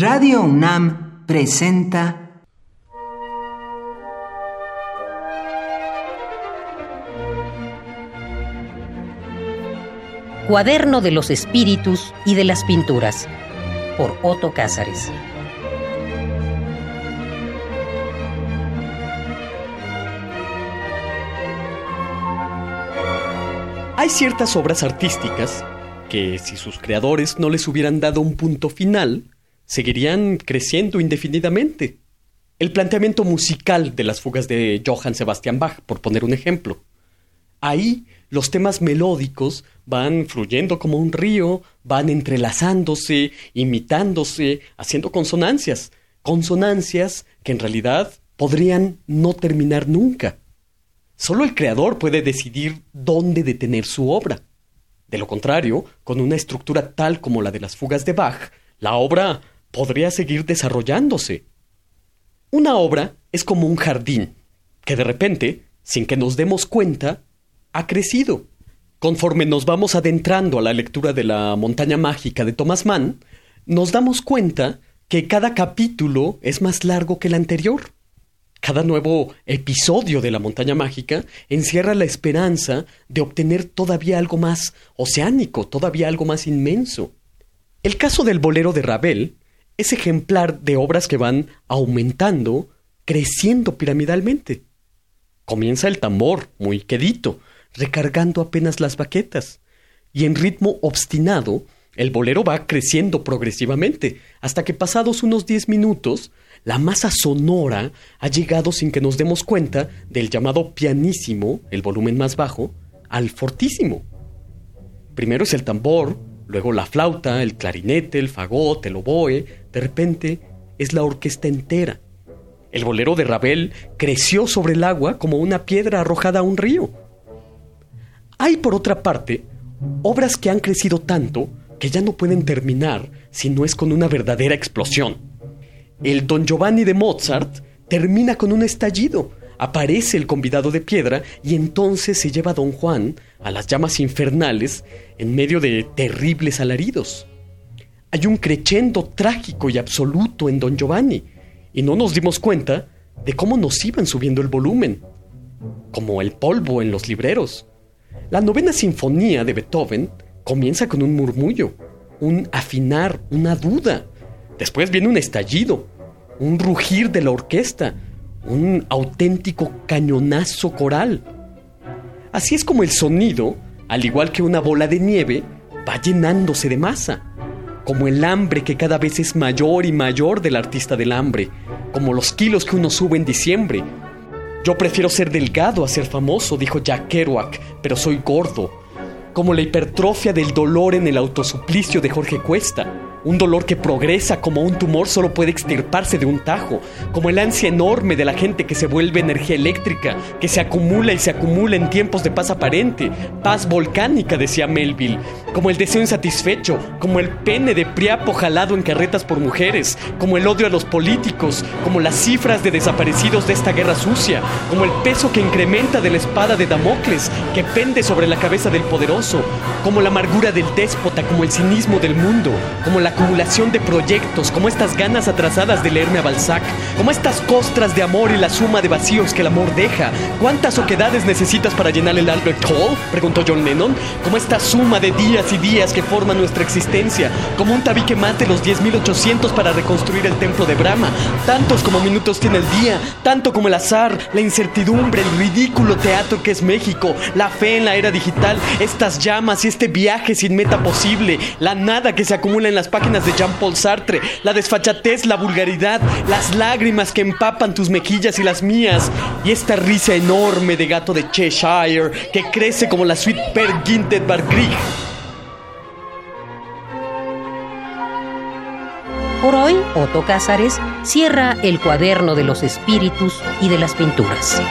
Radio UNAM presenta Cuaderno de los Espíritus y de las Pinturas por Otto Cázares. Hay ciertas obras artísticas que si sus creadores no les hubieran dado un punto final, seguirían creciendo indefinidamente. El planteamiento musical de las fugas de Johann Sebastian Bach, por poner un ejemplo. Ahí los temas melódicos van fluyendo como un río, van entrelazándose, imitándose, haciendo consonancias. Consonancias que en realidad podrían no terminar nunca. Solo el creador puede decidir dónde detener su obra. De lo contrario, con una estructura tal como la de las fugas de Bach, la obra podría seguir desarrollándose. Una obra es como un jardín, que de repente, sin que nos demos cuenta, ha crecido. Conforme nos vamos adentrando a la lectura de la montaña mágica de Thomas Mann, nos damos cuenta que cada capítulo es más largo que el anterior. Cada nuevo episodio de la montaña mágica encierra la esperanza de obtener todavía algo más oceánico, todavía algo más inmenso. El caso del bolero de Ravel es ejemplar de obras que van aumentando, creciendo piramidalmente. Comienza el tambor, muy quedito, recargando apenas las baquetas, y en ritmo obstinado, el bolero va creciendo progresivamente, hasta que pasados unos diez minutos, la masa sonora ha llegado sin que nos demos cuenta del llamado pianísimo, el volumen más bajo, al fortísimo. Primero es el tambor, luego la flauta, el clarinete, el fagot, el oboe, de repente es la orquesta entera. El bolero de Ravel creció sobre el agua como una piedra arrojada a un río. Hay, por otra parte, obras que han crecido tanto que ya no pueden terminar si no es con una verdadera explosión. El Don Giovanni de Mozart termina con un estallido. Aparece el convidado de piedra y entonces se lleva a Don Juan a las llamas infernales en medio de terribles alaridos. Hay un crescendo trágico y absoluto en Don Giovanni y no nos dimos cuenta de cómo nos iban subiendo el volumen, como el polvo en los libreros. La novena sinfonía de Beethoven comienza con un murmullo, un afinar, una duda. Después viene un estallido, un rugir de la orquesta, un auténtico cañonazo coral. Así es como el sonido, al igual que una bola de nieve, va llenándose de masa, como el hambre que cada vez es mayor y mayor del artista del hambre, como los kilos que uno sube en diciembre. Yo prefiero ser delgado a ser famoso, dijo Jack Kerouac, pero soy gordo, como la hipertrofia del dolor en el autosuplicio de Jorge Cuesta un dolor que progresa como un tumor solo puede extirparse de un tajo, como el ansia enorme de la gente que se vuelve energía eléctrica, que se acumula y se acumula en tiempos de paz aparente, paz volcánica, decía Melville, como el deseo insatisfecho, como el pene de Priapo jalado en carretas por mujeres, como el odio a los políticos, como las cifras de desaparecidos de esta guerra sucia, como el peso que incrementa de la espada de Damocles que pende sobre la cabeza del poderoso, como la amargura del déspota, como el cinismo del mundo, como la acumulación de proyectos, como estas ganas atrasadas de leerme a Balzac, como estas costras de amor y la suma de vacíos que el amor deja. ¿Cuántas oquedades necesitas para llenar el Albert Hall? preguntó John Lennon. Como esta suma de días y días que forman nuestra existencia, como un tabique mate los 10.800 para reconstruir el templo de Brahma. Tantos como minutos tiene el día, tanto como el azar, la incertidumbre, el ridículo teatro que es México, la fe en la era digital, estas llamas y este viaje sin meta posible, la nada que se acumula en las páginas de Jean-Paul Sartre, la desfachatez, la vulgaridad, las lágrimas que empapan tus mejillas y las mías, y esta risa enorme de gato de Cheshire que crece como la Sweet Per Ginted Bar Por hoy, Otto Cázares cierra el cuaderno de los espíritus y de las pinturas.